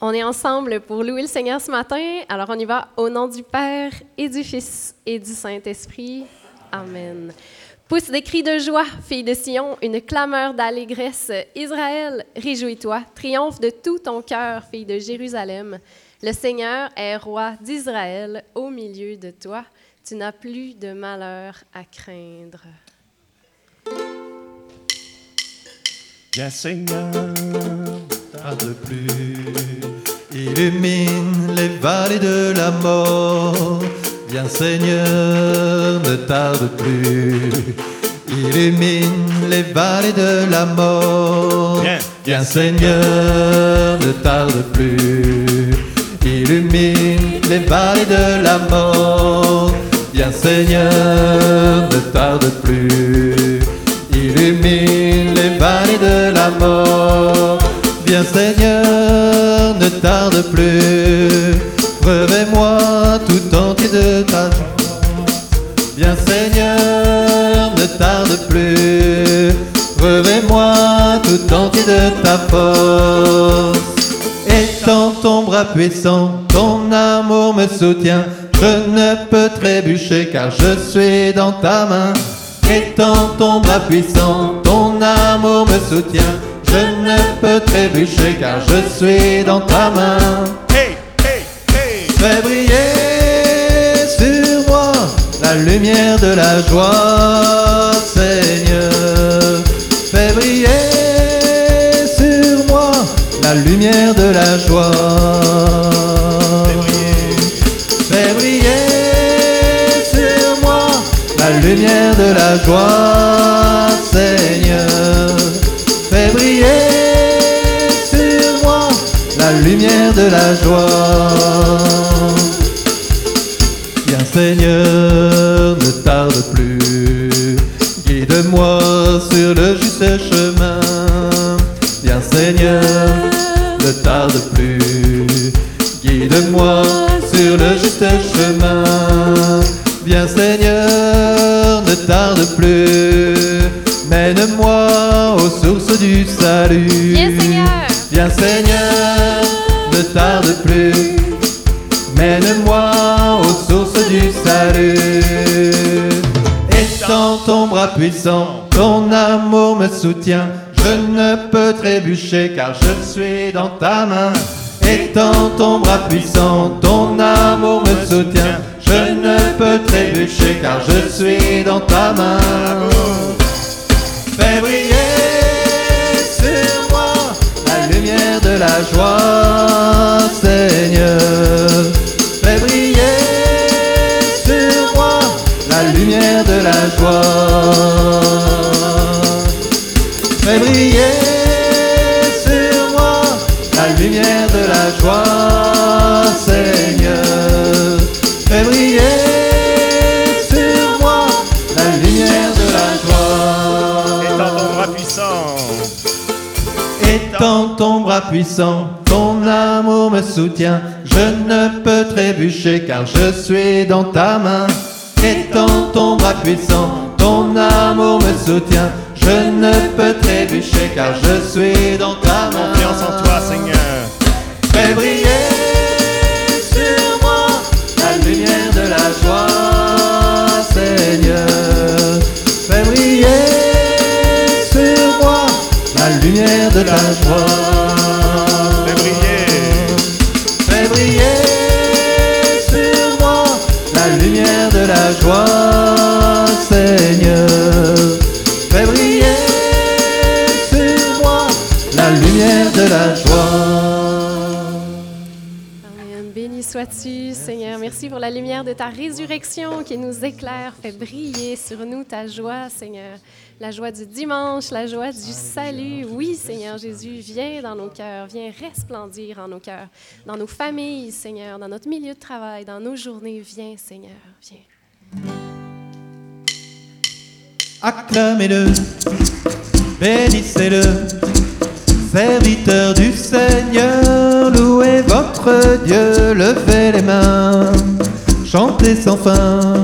On est ensemble pour louer le Seigneur ce matin. Alors on y va au nom du Père et du Fils et du Saint-Esprit. Amen. Pousse des cris de joie, fille de Sion, une clameur d'allégresse. Israël, réjouis-toi, triomphe de tout ton cœur, fille de Jérusalem. Le Seigneur est roi d'Israël au milieu de toi. Tu n'as plus de malheur à craindre. Seigneur, tarde plus, illumine les vallées de la mort. Viens Seigneur, ne tarde plus, illumine les vallées de la mort. Viens, Viens Seigneur, ne tarde plus, illumine les vallées de la mort. Viens Seigneur, ne tarde plus, illumine les vallées de la mort. Viens Seigneur, ne tarde plus, revêt-moi tout entier de ta Viens Seigneur, ne tarde plus, revêt-moi tout entier de ta force. Étends ton bras puissant, ton amour me soutient, je ne peux trébucher car je suis dans ta main. Étends ton bras puissant, ton amour me soutient, je ne peux trébucher car je suis dans ta main. Hey, hey, hey. Fais briller sur moi la lumière de la joie, Seigneur. Fais briller sur moi la lumière de la joie. Fais briller sur moi la lumière de la joie, Seigneur. Briller sur moi la lumière de la joie. Viens Seigneur, ne tarde plus, guide-moi sur le juste chemin. Viens Seigneur, ne tarde plus, guide-moi sur le juste chemin. Viens Seigneur, ne tarde plus, sources du salut. Viens, Seigneur. Viens Seigneur, ne tarde plus, mène-moi aux sources du salut. Étends ton bras puissant, ton amour me soutient, je ne peux trébucher car je suis dans ta main. Étends ton bras puissant, ton amour me soutient, je ne peux trébucher car je suis dans ta main. Puissant, ton amour me soutient. Je ne peux trébucher car je suis dans ta main. Étends ton bras puissant, ton amour me soutient. Je ne peux trébucher car je suis dans ta main. Confiance en toi, Seigneur. Fais briller sur moi la lumière de la joie, Seigneur. Fais briller sur moi la lumière de la joie. La lumière de la joie. Amen. Béni sois-tu, Seigneur. Merci pour la lumière de ta résurrection qui nous éclaire, fait briller sur nous ta joie, Seigneur. La joie du dimanche, la joie du salut. Oui, Seigneur Jésus, viens dans nos cœurs, viens resplendir en nos cœurs, dans nos familles, Seigneur, dans notre milieu de travail, dans nos journées. Viens, Seigneur, viens. Acclamez-le, bénissez-le, serviteur du Seigneur, louez votre Dieu, levez les mains, chantez sans fin,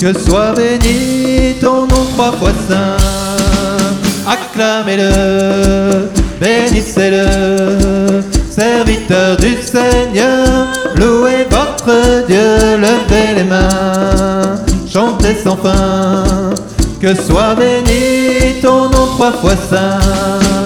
que soit béni ton nom trois fois saint. Acclamez-le, bénissez-le, serviteurs du Seigneur, louez votre Dieu, levez les mains, chantez sans fin, que soit béni ton nom trois fois saint.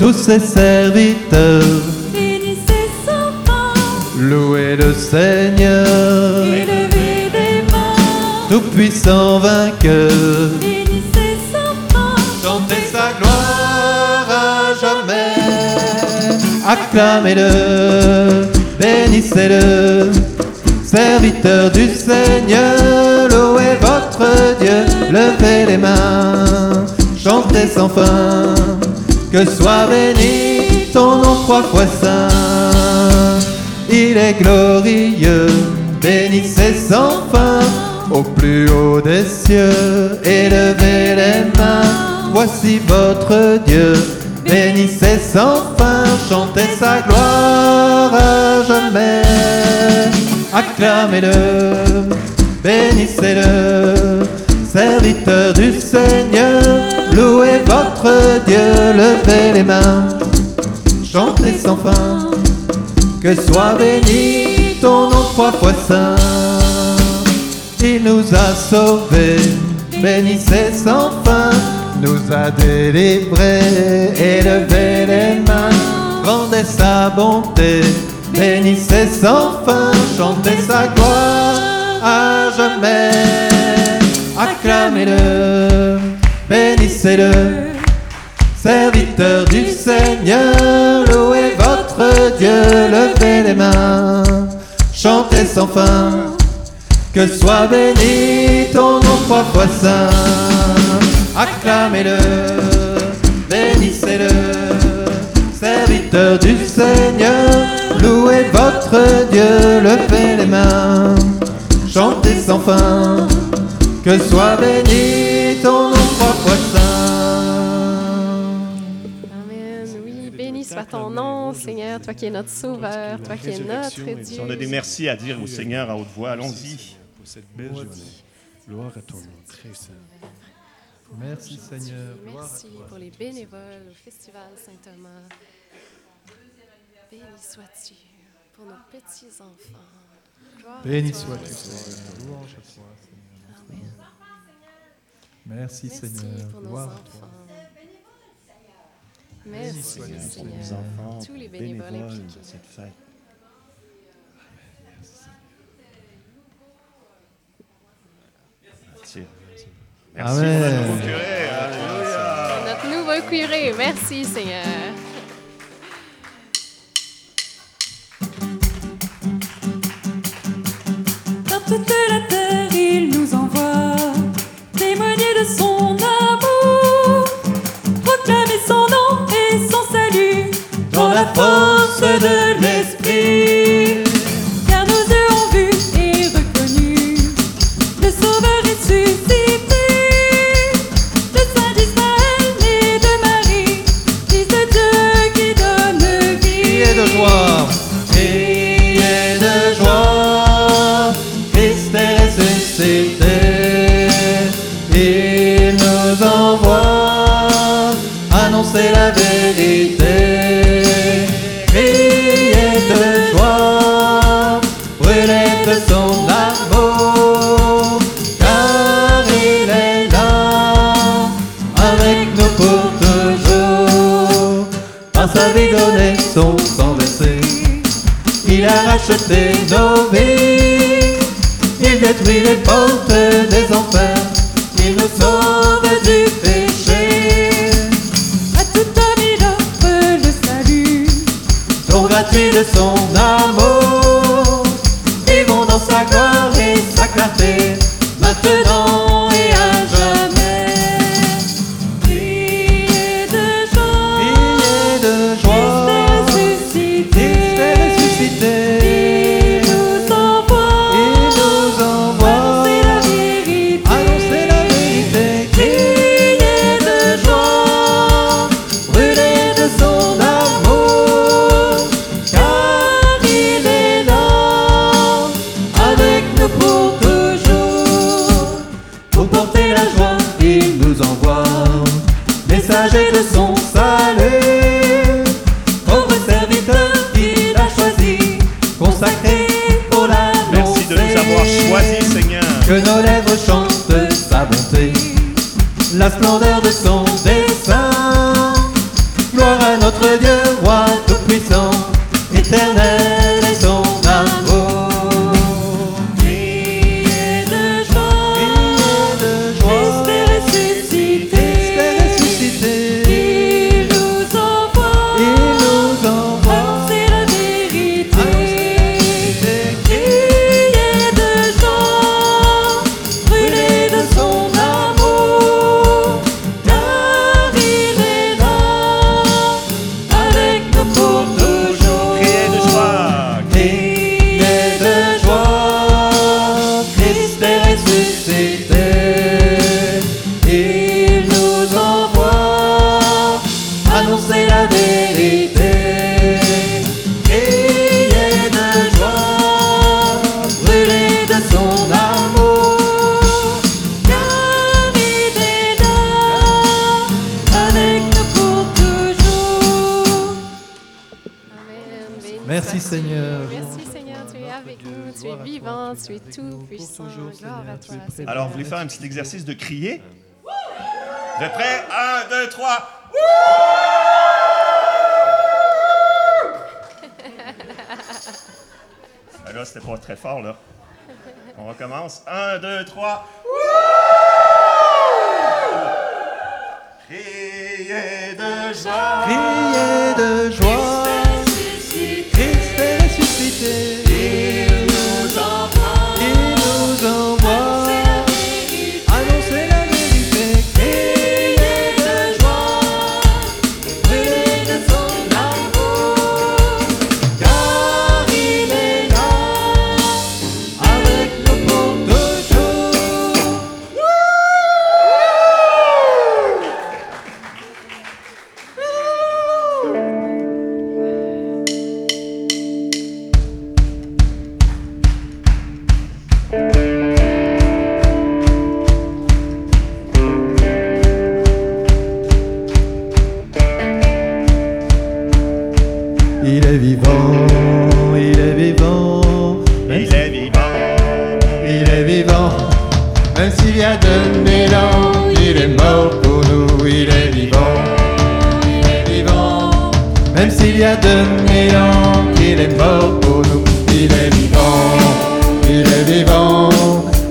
Tous ses serviteurs, Bénissez sans fin, louez le Seigneur, élevez des mains. tout-puissant vainqueur. Bénissez sans fin, Chantez sa gloire à jamais. Acclamez-le, bénissez-le. Serviteur du Seigneur, louez votre Dieu, levez les mains, chantez sans fin. Que soit béni ton nom trois fois saint. Il est glorieux, bénissez sans fin au plus haut des cieux, élevez les mains, voici votre Dieu. Bénissez sans fin, chantez sa gloire. À jamais. Acclamez-le, bénissez-le, serviteur du Seigneur, louez votre Dieu, levez les mains, chantez sans fin. Que soit béni ton nom trois fois saint. Il nous a sauvés, bénissez sans fin, nous a délivrés, élevez les mains, rendez sa bonté, bénissez sans fin, chantez sa gloire à jamais. Acclamez-le, bénissez-le, serviteur du Seigneur, louez votre Dieu, levez les mains, chantez sans fin. Que soit béni ton nom trois fois saint. Acclamez-le, bénissez-le, serviteur du Seigneur. Louez votre Dieu, levez les mains, chantez sans fin. Que soit béni ton nom, Seigneur, toi qui es notre Sauveur, toi qui es notre Dieu. Si on a des merci à dire au Seigneur à haute voix, allons-y. pour cette belle journée. Gloire à ton nom, très saint. Merci Seigneur. Merci pour les bénévoles au Festival Saint-Thomas. Béni sois-tu pour nos petits-enfants. Béni sois-tu Seigneur. Seigneur. Louange à toi Seigneur. Amen. Merci Merci Seigneur. pour nos Gloire à enfants. Merci Seigneur. Les enfants, Tous les bénévoles bénévoles cette fête. Merci. Merci Amen. pour notre nouveau curé. Alléluia. Notre nouveau curé, merci Seigneur. Il détruit les portes des Merci. Seigneur. Merci Seigneur, tu es avec nous, tu es vivant, tu es tout puissant. Gloire à toi. Seigneur. Alors, vous voulez faire un petit exercice de crier? Vous êtes prêts? 1, 2, 3. Ah là, c'était pas très fort, là. On recommence. 1, 2, 3. Criez de joie. Criez de joie, même s'il y a deux mille ans, il est mort pour nous, il est vivant, il est vivant, même s'il y a deux mille ans, il est mort pour nous, il est vivant, il est vivant,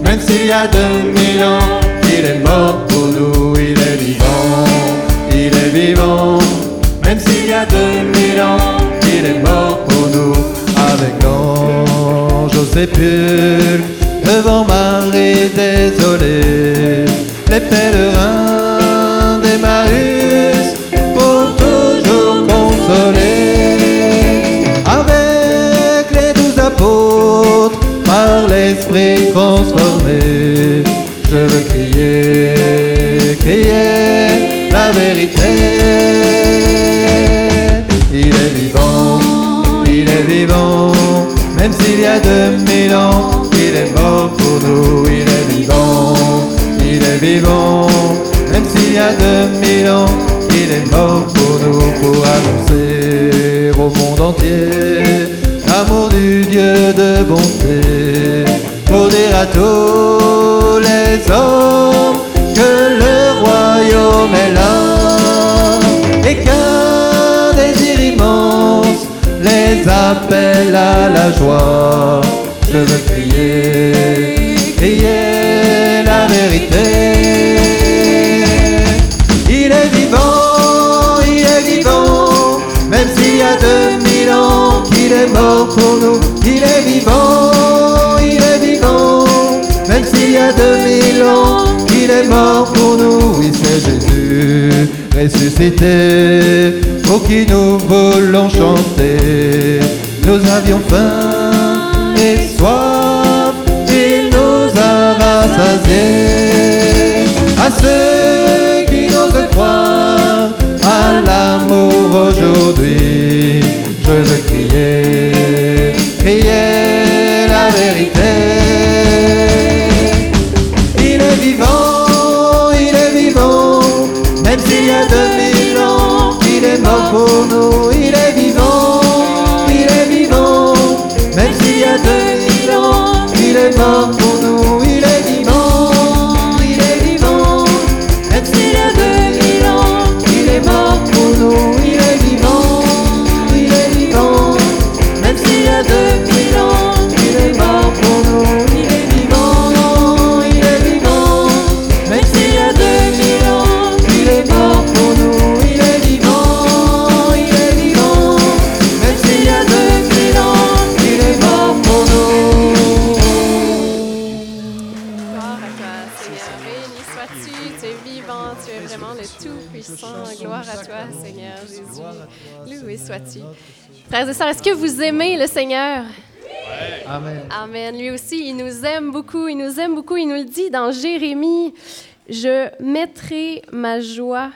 même s'il y a deux mille ans, il est mort pour nous, il est vivant, il est vivant, même s'il y a deux mille ans, il est mort pour nous, avec l'ange au devant Marie désolée, les pèlerins d'Emmaüs pour toujours consoler, avec les douze apôtres, par l'esprit transformé, je veux crier, crier la vérité. Il est vivant, il est vivant, même s'il y a deux mille ans, nous, il est vivant, il est vivant, même s'il y a deux mille ans, il est mort pour nous, pour annoncer au monde entier. L'amour du Dieu de bonté, pour dire à tous les hommes que le royaume est là. Et qu'un désir immense les appelle à la joie. Je veux crier, crier la vérité. Il est vivant, il est vivant, même s'il y a deux mille ans qu'il est mort pour nous. Il est vivant, il est vivant, même s'il y a deux mille ans qu'il est mort pour nous. Oui, c'est Jésus ressuscité, pour qui nous voulons chanter. Nous avions faim et soif, I said. Sois-tu. Frères et sœurs, est-ce que vous aimez le Seigneur? Amen. Amen. Lui aussi, il nous aime beaucoup. Il nous aime beaucoup. Il nous le dit dans Jérémie. Je mettrai ma joie.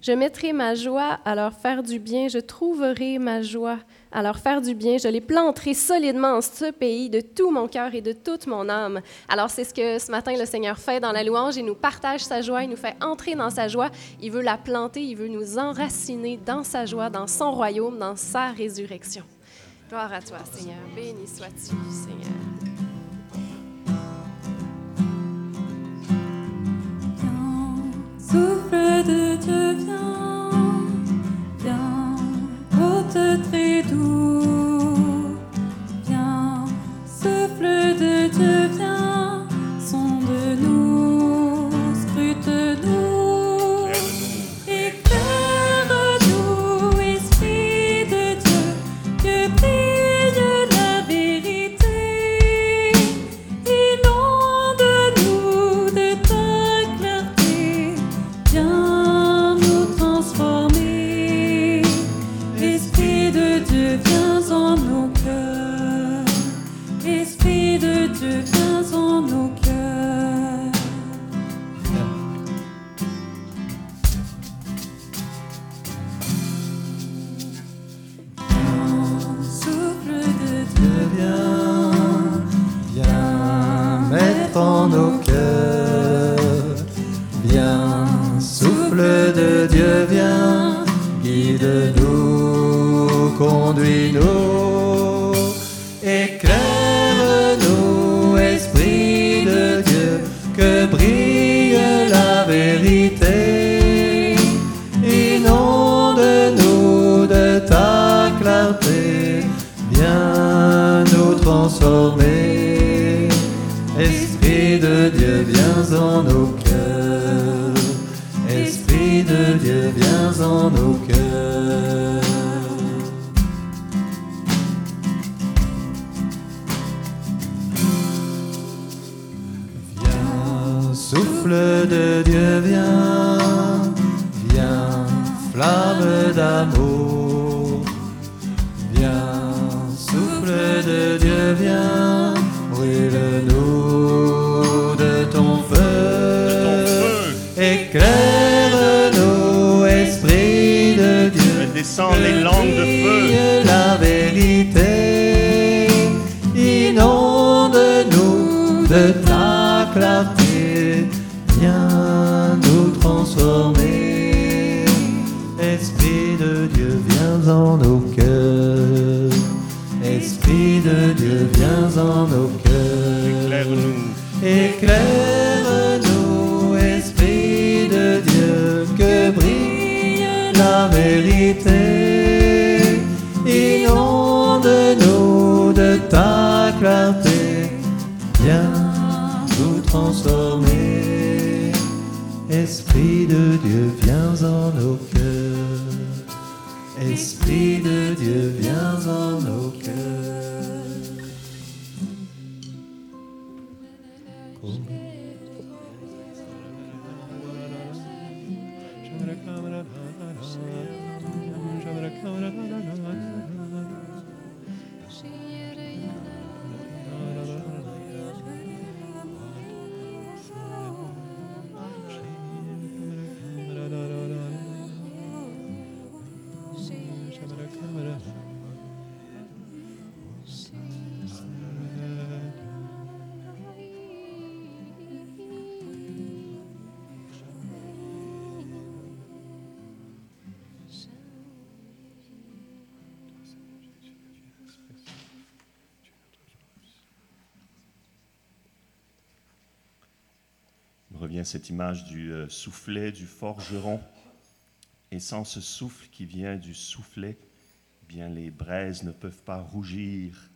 Je mettrai ma joie à leur faire du bien. Je trouverai ma joie leur faire du bien. Je les planterai solidement en ce pays de tout mon cœur et de toute mon âme. Alors c'est ce que ce matin le Seigneur fait dans la louange. Il nous partage sa joie, il nous fait entrer dans sa joie. Il veut la planter, il veut nous enraciner dans sa joie, dans son royaume, dans sa résurrection. Gloire à toi, Seigneur. Béni sois-tu, Seigneur. Souffle de Dieu, viens, très doux. Guide-nous, conduis-nous, éclaire-nous, Esprit de Dieu, que brille la vérité. Inonde-nous de ta clarté, viens nous transformer. Esprit de Dieu, viens en nos cœurs. Esprit de Dieu, en nos cœurs. Viens, souffle de Dieu, viens, viens, flamme d'amour. Viens en nos cœurs. Éclaire-nous. Éclaire-nous, Esprit de Dieu, que brille la vérité. Inonde-nous de ta clarté. Viens nous transformer. Esprit de Dieu, viens en nos cœurs. Esprit de Dieu, viens en nos cette image du euh, soufflet du forgeron. Et sans ce souffle qui vient du soufflet, eh bien les braises ne peuvent pas rougir.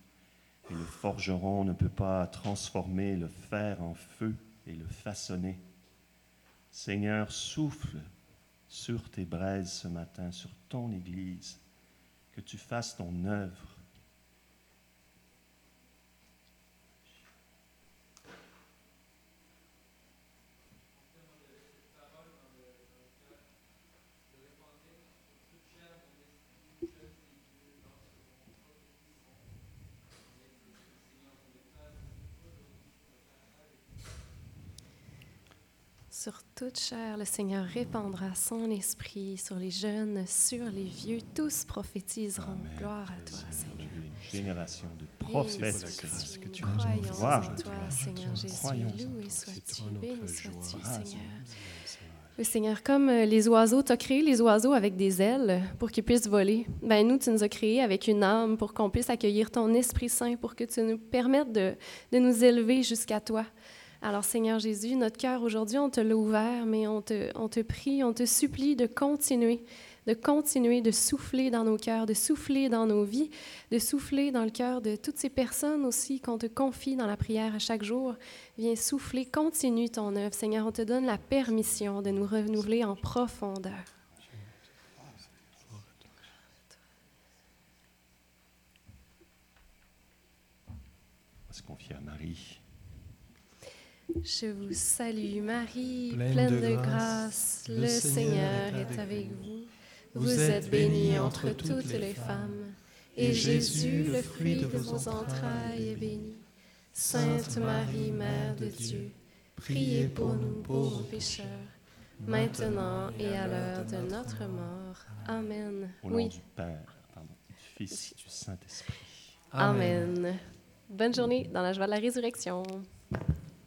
Et le forgeron ne peut pas transformer le fer en feu et le façonner. Seigneur, souffle sur tes braises ce matin, sur ton Église, que tu fasses ton œuvre. sur toute chair, le Seigneur répandra son esprit sur les jeunes, sur les vieux. Tous prophétiseront. Amen. Gloire à toi, Seigneur. une génération de prophètes. grâce que tu croyons en toi, Seigneur Jésus. Loué sois-tu. Béni sois-tu, Seigneur. Oui, Seigneur, comme euh, les oiseaux, tu as créé les oiseaux avec des ailes pour qu'ils puissent voler. Ben, nous, tu nous as créés avec une âme pour qu'on puisse accueillir ton Esprit Saint, pour que tu nous permettes de, de nous élever jusqu'à toi. Alors, Seigneur Jésus, notre cœur aujourd'hui, on te l'a ouvert, mais on te, on te prie, on te supplie de continuer, de continuer de souffler dans nos cœurs, de souffler dans nos vies, de souffler dans le cœur de toutes ces personnes aussi qu'on te confie dans la prière à chaque jour. Viens souffler, continue ton œuvre. Seigneur, on te donne la permission de nous renouveler en profondeur. On se confier à Marie. Je vous salue, Marie, Pleine pleine, de de, grâce. Le Seigneur est avec vous. Vous êtes bénie entre toutes les femmes, et Jésus, le fruit de vos entrailles, est béni. Sainte Marie, Mère de Dieu, priez pour nous pauvres pécheurs, maintenant et à l'heure de notre mort. Amen. Au nom Oui, du Père, pardon, du Fils et du Saint-Esprit. Amen. Bonne journée dans la joie de la résurrection.